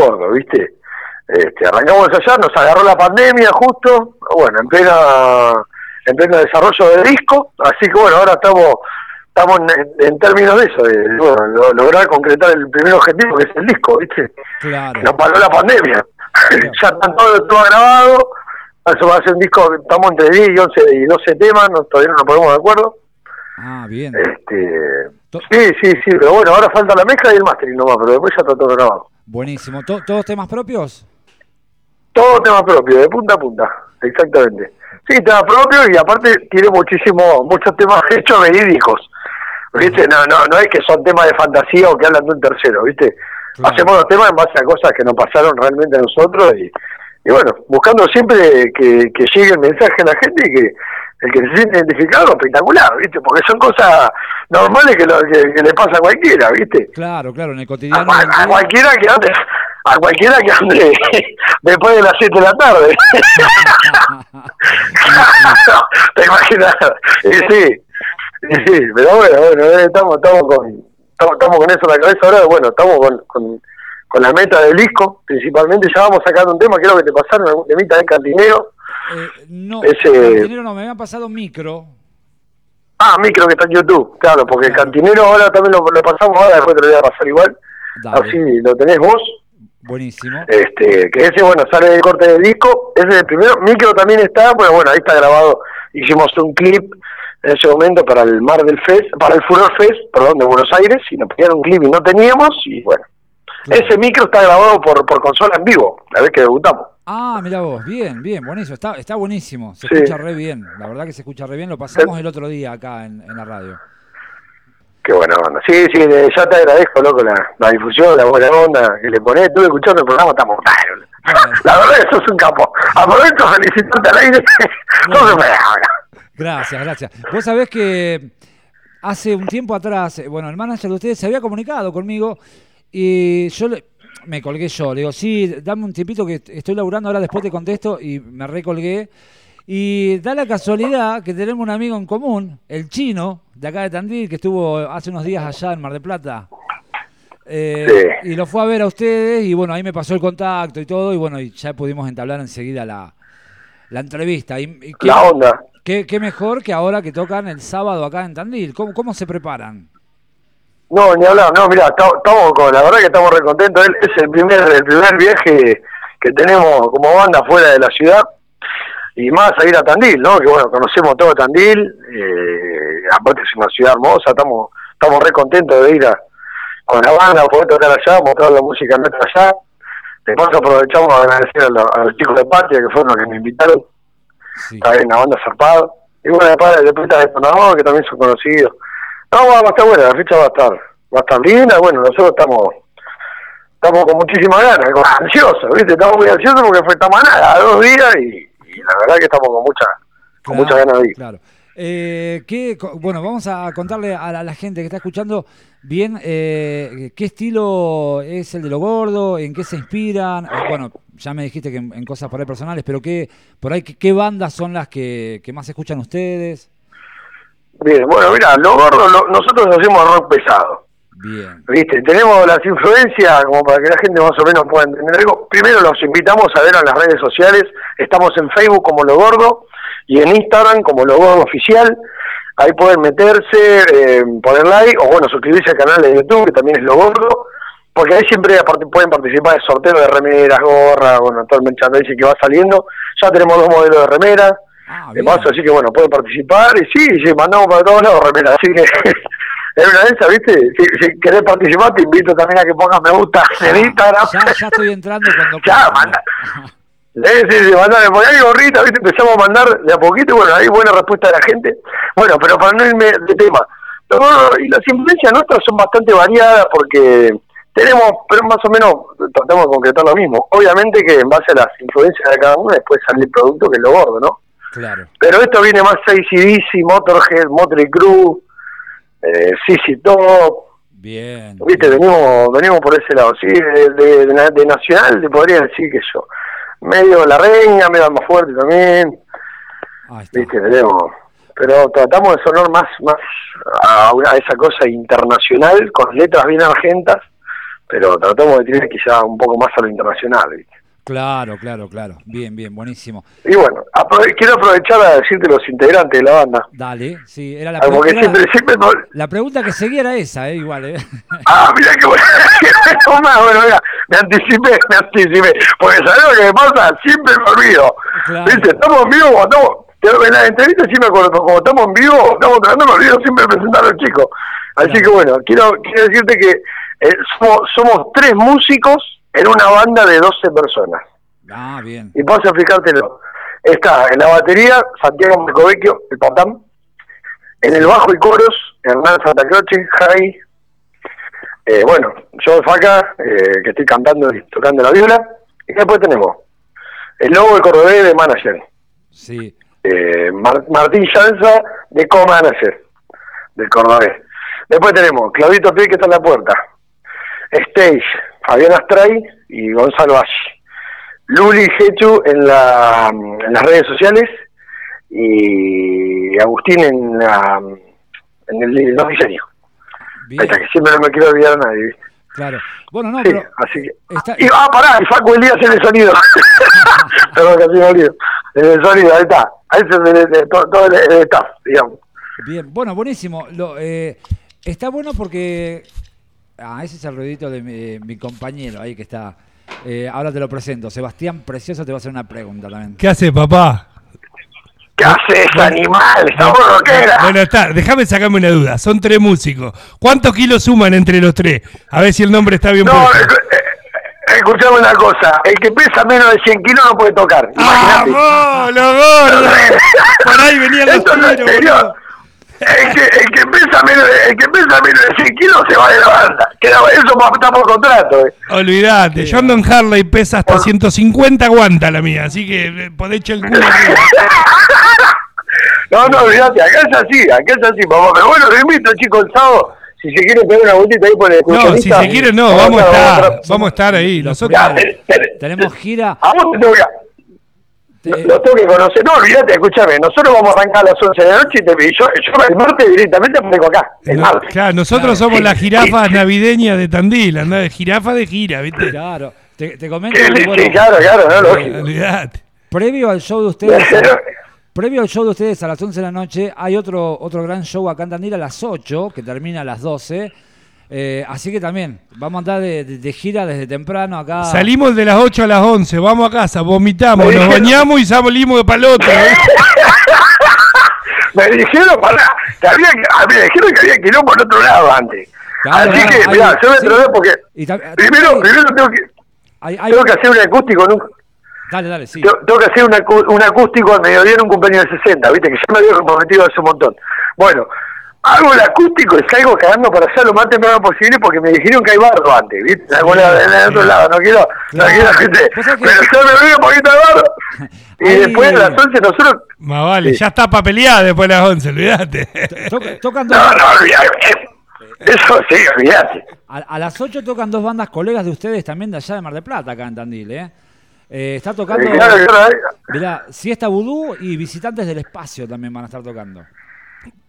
gordo, ¿viste? Este, arrancamos allá, nos agarró la pandemia justo, bueno, en plena en pleno desarrollo del disco, así que bueno, ahora estamos estamos en, términos de eso, de bueno, lograr concretar el primer objetivo que es el disco, ¿viste? Claro. Nos paró la pandemia. ya está todo, todo grabado, eso va a ser un disco, estamos entre 10 y 11 y 12 temas, no, todavía no nos ponemos de acuerdo. Ah, bien. Este, sí, sí, sí, pero bueno, ahora falta la mezcla y el mastering nomás, pero después ya está todo grabado. Buenísimo. ¿Todos temas propios? Todo temas propios, de punta a punta, exactamente. Sí, temas propios y aparte tiene muchísimo, muchos temas hechos verídicos. ¿Viste? No, no, no es que son temas de fantasía o que hablan de un tercero, ¿viste? Hacemos los temas en base a cosas que nos pasaron realmente a nosotros y, y bueno, buscando siempre que, que llegue el mensaje a la gente y que el que se siente identificado, espectacular, ¿viste? Porque son cosas normales que, lo, que, le pasa a cualquiera, ¿viste? Claro, claro, en el cotidiano. A, cualquiera que ande, a cualquiera que ande después de las 7 de la tarde. te imaginas. sí, sí, pero bueno, bueno, eh, estamos, estamos con estamos, con eso en la cabeza ahora, bueno, estamos con, con, con la meta del disco, principalmente ya vamos sacando un tema, creo que te pasaron algún temita de cantinero eh, no, cantinero no, me habían pasado micro. Ah, micro que está en YouTube, claro, porque el cantinero ahora también lo, pasamos ahora, después te lo voy a pasar igual. Así lo tenés vos. Buenísimo. Este, que ese, bueno, sale del corte del disco. Ese es el primero. Micro también está, pero bueno, ahí está grabado. Hicimos un clip en ese momento para el Mar del Fest, para el Furor Fest, perdón, de Buenos Aires, y nos pidieron un clip y no teníamos, y bueno. Ese micro está grabado por, por consola en vivo, la vez que debutamos. Ah, mira vos, bien, bien, buenísimo, está, está buenísimo, se escucha re bien, la verdad que se escucha re bien, lo pasamos el otro día acá en, la radio. Qué buena onda. Sí, sí, ya te agradezco, loco, la, la difusión, la buena onda que le ponés. Estuve escuchando el programa, estamos La verdad, eso es un capo. Aprovecho felicitarte al aire. No se me Gracias, gracias. Vos sabés que hace un tiempo atrás, bueno, el manager de ustedes se había comunicado conmigo y yo le, me colgué yo. Le digo, sí, dame un tiempito que estoy laburando, ahora después te contesto y me recolgué. Y da la casualidad que tenemos un amigo en común, el chino, de acá de Tandil, que estuvo hace unos días allá en Mar del Plata. Eh, y lo fue a ver a ustedes y bueno, ahí me pasó el contacto y todo y bueno, y ya pudimos entablar enseguida la, la entrevista. Y, la onda. Qué, qué, mejor que ahora que tocan el sábado acá en Tandil. ¿Cómo, cómo se preparan? No, ni hablar, no, mira, estamos con, la verdad que estamos recontentos, es el primer, el primer viaje que tenemos como banda fuera de la ciudad, y más a ir a Tandil, ¿no? Que bueno, conocemos todo Tandil, eh, aparte es una ciudad hermosa, estamos, estamos re contentos de ir a, con la banda, poder tocar allá, mostrar la música nuestra allá. Después aprovechamos a agradecer a, los chicos de Patria que fueron los que me invitaron. Está bien, la banda zarpada. Y bueno, después, después está Detonador, que también son conocidos. No, va a estar buena, la fecha va a estar, va a estar linda, bueno, nosotros estamos estamos con muchísimas ganas, ansiosos, ¿viste? Estamos muy ansiosos porque fue esta manada, dos días y, la verdad que estamos con mucha, con mucha ganas de ir. Claro. Eh, ¿qué, bueno, vamos a contarle a la, gente que está escuchando bien eh, qué estilo es el de lo gordo, en qué se inspiran. Bueno, ya me dijiste que en, cosas por ahí personales, pero qué, por ahí qué, bandas son las que, que más escuchan ustedes. Bien, bueno, mira, lo gordo, nosotros hacemos rock pesado. Bien. ¿Viste? Tenemos las influencias como para que la gente más o menos pueda entender algo. Primero los invitamos a ver en las redes sociales. Estamos en Facebook como Lo Gordo y en Instagram como Lo Gordo Oficial. Ahí pueden meterse, eh, poner like o bueno, suscribirse al canal de YouTube que también es Lo Gordo. Porque ahí siempre pueden participar de sorteos de remeras, gorras, bueno, todo el merchandising que va saliendo. Ya tenemos dos modelos de remeras Ah, de paso, así que bueno, pueden participar y sí, sí, mandamos para todos lados remera, así que es una de esas, ¿viste? Si, querés participar, te invito también a que pongas me gusta en Instagram. Ya, ya estoy entrando cuando Ya, manda. Sí, sí, sí, mandale, porque hay gorrita, ¿viste? Empezamos a mandar de a poquito, bueno, hay buena respuesta de la gente. Bueno, pero para no irme de tema, y las influencias nuestras son bastante variadas porque tenemos, pero más o menos tratamos de concretar lo mismo. Obviamente que en base a las influencias de cada uno después sale el producto que es lo gordo, ¿no? Pero esto viene más ACDC, Motorhead, Motley Crue, eh, CC Top. Bien. Viste, venimos, venimos por ese lado, sí, de, de, nacional te podría decir que yo. Medio la reina, medio más fuerte también. Viste, tenemos. Pero tratamos de sonar más, más a, esa cosa internacional, con letras bien argentas, pero tratamos de tirar quizá un poco más a lo internacional. ¿viste? Claro, claro, claro. Bien, bien, buenísimo. Y bueno, aprove- quiero aprovechar a decirte los integrantes de la banda. Dale, sí, era la, Ah, era- siempre, siempre la pregunta que seguía era esa, ¿eh? igual, ¿eh? Ah, mira que bueno, bueno, mira, me anticipé, me anticipé, porque ¿sabes lo que me pasa? Siempre me olvido. Claro. ¿Viste? Estamos en vivo, estamos, en la entrevista sí me acuerdo, pero como estamos en vivo, estamos tratando, me olvido siempre de presentar a los chicos. Así Claro. que bueno, quiero, quiero decirte que eh, somos, somos tres músicos en una banda de 12 personas. Ah, bien. Y paso a explicártelo. Está en la batería Santiago Marcovecchio, el patán. En el bajo y coros, Hernán Santa Croce, Jai. Eh, bueno, yo Faca, eh, que estoy cantando y tocando la viola. Y después tenemos el lobo de Cordobés de manager. Sí. Eh, Mar- Martín Llanza de co-manager del Cordobés. Después tenemos Claudito Pi que está en la puerta. Stage, Fabián Astray y Gonzalo Ashi. Luli Hechu en, la, en las redes sociales y Agustín en, la, en el, el no diseño. Bien, Ahí está, que siempre no me quiero olvidar a nadie. claro. Bueno, no, Sí, pero así que... está- Y, ah, pará, y Facu Elías en el sonido. Perdón, casi me olvido. En el sonido, ahí está. Ahí se todo, todo el, el staff, digamos. Bien, bueno, buenísimo. Lo, eh, está bueno porque. Ah, ese es el ruidito de mi, mi compañero ahí que está. Eh, ahora te lo presento. Sebastián Precioso te va a hacer una pregunta también. ¿Qué hace, papá? ¿Qué hace ese animal? Esa voz rockera. Bueno, está, déjame sacarme una duda. Son tres músicos. ¿Cuántos kilos suman entre los tres? A ver si el nombre está bien No, puesto. escu- eh, escuchame una cosa. El que pesa menos de 100 kilos no puede tocar. ¡Vamos, los gordos! Por ahí venían los tiros. El que, el, que pesa menos de, el que pesa menos de 100 kilos se va de la banda. Queda- eso está por contrato. Eh. Olvídate, yo ando en Harley, pesa hasta 150, aguanta la mía, así que eh, podés echar el culo. No, no, olvídate, acá es así, acá es así, papá. Pero bueno, lo invito, chicos, el sábado. Si se quiere pegar una vueltita ahí por el No, si se quiere, no, vamos a estar- vamos a estar ahí. Nosotros, Ya, Tenemos gira. A vos te tengo que... te- Lo tengo que conocer. No, olvídate, escúchame. Nosotros vamos a arrancar a las 11 de la noche y, te, y yo, yo el martes directamente me vengo acá. El no, martes. claro, nosotros somos las jirafas navideñas de Tandil, andá de jirafa de gira, ¿viste? Claro. Te, te comento Sí, que, sí, bueno, claro, claro, no, lógico. Olvídate. previo al show de ustedes. Previo al show de ustedes a las 11 de la noche, hay otro otro gran show acá en Tandil a las 8, que termina a las 12. Eh, así que también, vamos a andar de, de- de gira desde temprano acá. Salimos de las 8 a las 11, vamos a casa, vomitamos, Me nos dijeron- bañamos y salimos de palote. me dijeron, pará, que había, me dijeron que había quilombo en otro lado antes. Claro, Así claro, que, hay- mirá, yo me sí. trolé porque Y primero, sí. primero tengo que, Hay- hay- tengo que hacer un acústico en un, Dale, dale, sí. tengo, tengo que hacer un, acu- un acústico al mediodía en un cumpleaños de 60, viste, que ya me había comprometido hace un montón. Bueno, hago el acústico y salgo cagando para hacer lo más temprano posible porque me dijeron que hay barro antes, viste, en, algún lado- en el otro lado, no quiero, no quiero gente, pero yo me veo un poquito de barro. Y después a las 11 nosotros, Más vale, Sí. ya está para pelear después de las 11, olvídate. To- tocan dos, no, no, olvidate, eso sí, olvidate. a, a las 8 tocan dos bandas colegas de ustedes también de allá de Mar del Plata, acá en Tandil, ¿eh? Eh, está tocando, mirá, Siesta Vudú y Visitantes del Espacio también van a estar tocando.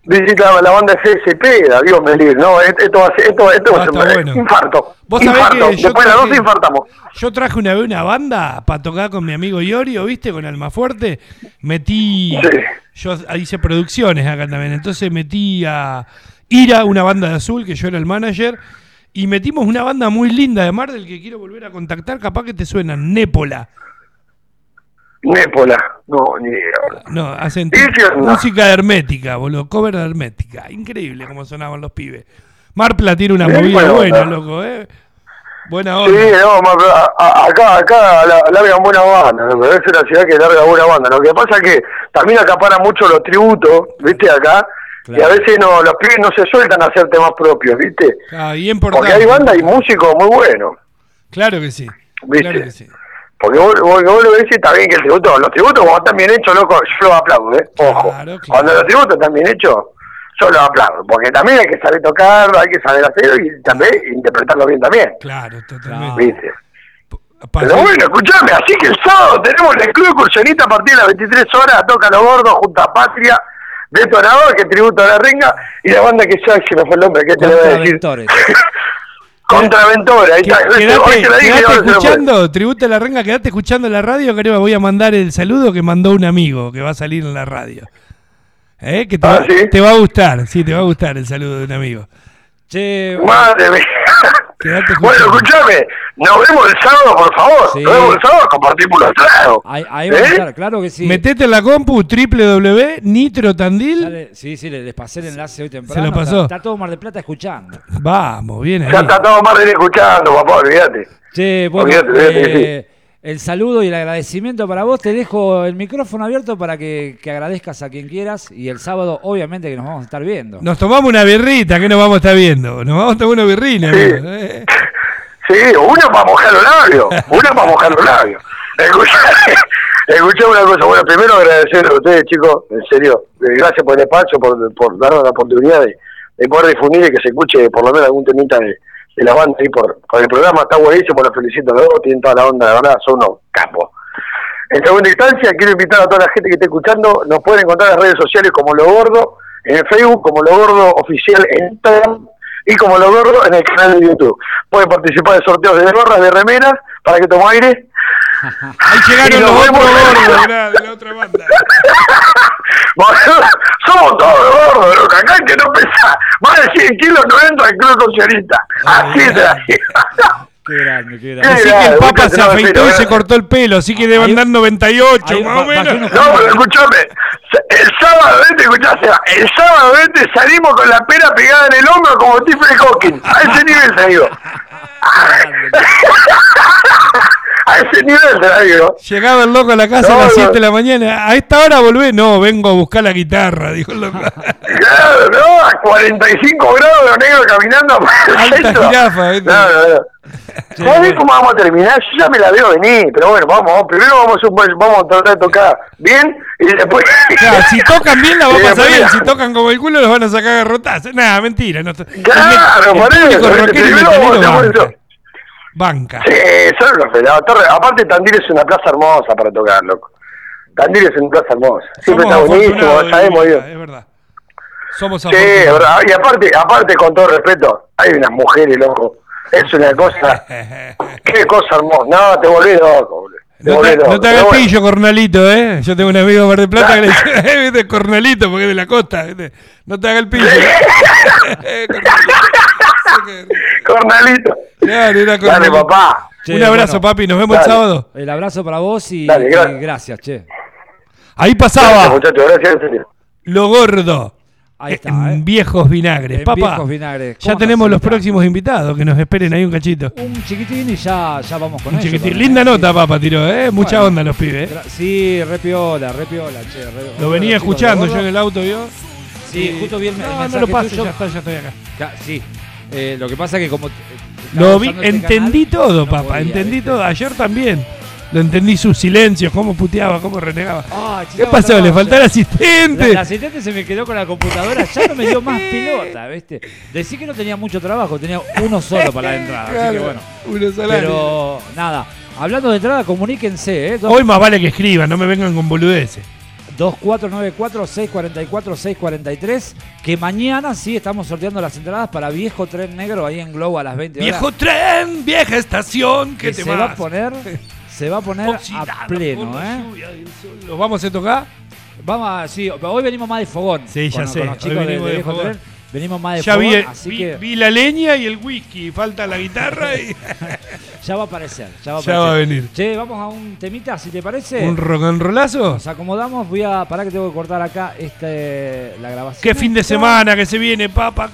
Visita la banda CSP, Dios me libre, no, esto va a ser, esto, esto va a Ah, bueno. infarto, Vos sabés infarto, que yo después de las 12 infartamos. Yo traje una vez una banda para tocar con mi amigo Iorio, ¿viste? Con Almafuerte. Metí. Sí. Yo hice producciones acá también. Entonces metí a Ira, una banda de azul, que yo era el manager. Y metimos una banda muy linda de Mar del que quiero volver a contactar. Capaz que te suenan. Népola. Népola, no, ni idea. No, hacen música hermética, boludo. Cover de hermética. Increíble cómo sonaban los pibes. Marpla tiene una Sí, movida buena, no. loco, ¿eh? Buena Sí, onda. no, ma- pero a- a- acá, acá la- largan buena banda, ¿no? es una ciudad que larga buena banda. Lo que pasa es que también acaparan mucho los tributos, ¿viste? Acá, y a veces no, los pibes no se sueltan a hacer temas propios, ¿viste? Ah, bien importante. Porque hay bandas y músicos muy buenos, Claro que sí. ¿Viste? Claro que sí. Porque vos, vos, vos lo ves y está bien que el tributo, los tributos cuando están bien hechos, loco, yo los aplaudo, ¿eh? Ojo, Claro, claro. cuando los tributos están bien hechos, yo los aplaudo, porque también hay que saber tocarlo, hay que saber hacerlo y también interpretarlo bien también, Claro, totalmente. Pero bueno, escuchame, así que el sábado tenemos el Club Excursionista a partir de las 23 horas, toca los gordos, junto a Patria, Detonador, que tributo a la renga, y la banda que ya se me fue el nombre, ¿qué te le voy a Contra decir? Contraventora, ahí está. Quedate, Hoy te la dije, quedate escuchando, tributo a la renga, quedate escuchando la radio, que ahora voy a mandar el saludo que mandó un amigo que va a salir en la radio. ¿Eh? Que te, Ah, va, ¿sí? te va a gustar, sí, te va a gustar el saludo de un amigo. Che, Madre mía. Bueno, escúchame, nos vemos el sábado, por favor. Sí. Nos vemos el sábado, compartimos los tragos. ahí, ahí va a ¿Eh? estar, claro que sí. Metete en la compu www.nitrotandil. Sí, sí, le- les pasé el enlace hoy temprano. Se lo pasó. Está, está todo Mar del Plata escuchando. Vamos, bien ahí. Ya está todo más de escuchando, papá, olvídate. Che, bueno, Olvídate, olvídate, eh, el saludo y el agradecimiento para vos. Te dejo el micrófono abierto para que, que agradezcas a quien quieras. Y el sábado, obviamente, que nos vamos a estar viendo. Nos tomamos una birrita, que nos vamos a estar viendo. Nos vamos a tomar una birrina. Sí. amigo, ¿eh? Sí, una para mojar los labios, una para mojar los labios. Escuchame, escuchame una cosa, bueno, primero agradecerle a ustedes, chicos, en serio, eh, gracias por el espacio, por, por darnos la oportunidad de, de poder difundir y que se escuche por lo menos algún temita de, de la banda ahí por, por el programa, está buenísimo, los felicito a los dos, tienen toda la onda, la verdad, son unos capos. En segunda instancia, quiero invitar a toda la gente que esté escuchando, nos pueden encontrar en las redes sociales como Lo Gordo, en el Facebook, como Lo Gordo Oficial en Instagram y como Lo Gordo en el canal de YouTube. Pueden participar de sorteos de gorras, de remeras, para que tome aire. Ahí llegaron los otros vemos. gordos de la, de la otra banda. Somos todos gordos, loco. Acá el que no pesa más de 100 kilos no entra al club socialista. Así es la Qué grande, qué grande. Así que el Papa se afeitó y se cortó el pelo, así que debe Ahí- andar 98, ahí más o menos. No, pero escúchame, el sábado, vete, escuchá, Seba, el sábado, vete, salimos con la pera pegada en el hombro como Stephen Hawking. A ese nivel digo. A ese nivel se la digo. Llegaba el loco a la casa No, a las no. 7 de la mañana. A esta hora volvé. No, vengo a buscar la guitarra, dijo el loco. Claro, no, a 45 grados los negros caminando el Alta jirafa, ¿viste? No, no, no. ¿Sabés cómo vamos a terminar? Yo ya me la veo venir, pero bueno, vamos, vamos. primero vamos a, vamos a tratar de tocar bien y después... Claro, si tocan bien la va a pasar bien. Si tocan como el culo los van a sacar a garrotazos. Nada, mentira. No, el Claro, el por eso, banca. Sí, son los felados. Torre- Aparte, Tandil es una plaza hermosa para tocar, loco. Tandil es una plaza hermosa. Siempre Somos está buenísimo, sabemos bien. Es verdad. Somos Sí, es verdad. Y aparte, aparte, con todo respeto, hay unas mujeres, loco. Es una cosa. Qué cosa hermosa. No, te volvés loco, boludo. No te, no hagas bueno. pillo, cornalito, ¿eh? Yo tengo un amigo de Mar del Plata que le dice, eh, viste, cornalito, porque es de la costa, ¿viste? No te hagas el pillo. Cornalito. Claro, era Dale, papá. Che, Un abrazo, bueno. papi, nos vemos el sábado. El abrazo para vos y, Dale, gracias. y gracias, che. Ahí Gracias, pasaba muchachos. Gracias, en serio. lo gordo. Ahí está, en ¿eh? viejos vinagres. En Papá, viejos vinagres. ya ¿Cómo tenemos los próximos invitados, que nos esperen ahí un cachito. Un chiquitín y ya, ya vamos con Un ellos chiquitín. Linda ¿eh? nota, papá, tiró, ¿eh? Mucha Bueno. onda los pibes. ¿eh? Sí, re piola, re piola, che. re- Lo venía escuchando yo en el auto, ¿vio? Sí, justo vi el, No, no lo pases, tuyo. ya está, ya estoy acá. Ca- Sí, Eh, lo que pasa que como... eh, Lo vi, este entendí canal, todo, no papá, podía, entendí ¿viste? todo. Ayer también. Lo entendí sus silencios, cómo puteaba, cómo renegaba. Ay, ¿Qué pasó? no, ¿Le faltó el La, asistente? la asistente se me quedó con la computadora, ya no me dio más pelota, ¿viste? Decí que no tenía mucho trabajo, tenía uno solo para la entrada, así que bueno. uno. Pero nada, hablando de entrada, comuníquense, ¿eh? Hoy más vale que escriban, no me vengan con boludeces. 2494-644-643. Que mañana sí estamos sorteando las entradas para Viejo Tren Negro ahí en Globo a las 20 horas. Viejo tren, vieja estación, que que te se va vas? a poner, se va a poner a pleno, ¿eh? lluvia. ¿Los vamos a tocar? Vamos a, sí, hoy venimos más de fogón. Sí, ya con, sé, Con los hoy chicos de, venimos de de Viejo. Tren, venimos más de Ya fogón, vi, así vi- que vi la leña y el whisky, falta la guitarra y ya va a aparecer. Ya va a, Ya va a aparecer. venir. Che, vamos a un temita, si te parece. un rock and rollazo. Nos acomodamos, voy a. Pará que tengo que cortar acá este, la grabación. Qué fin de semana que se viene, papa.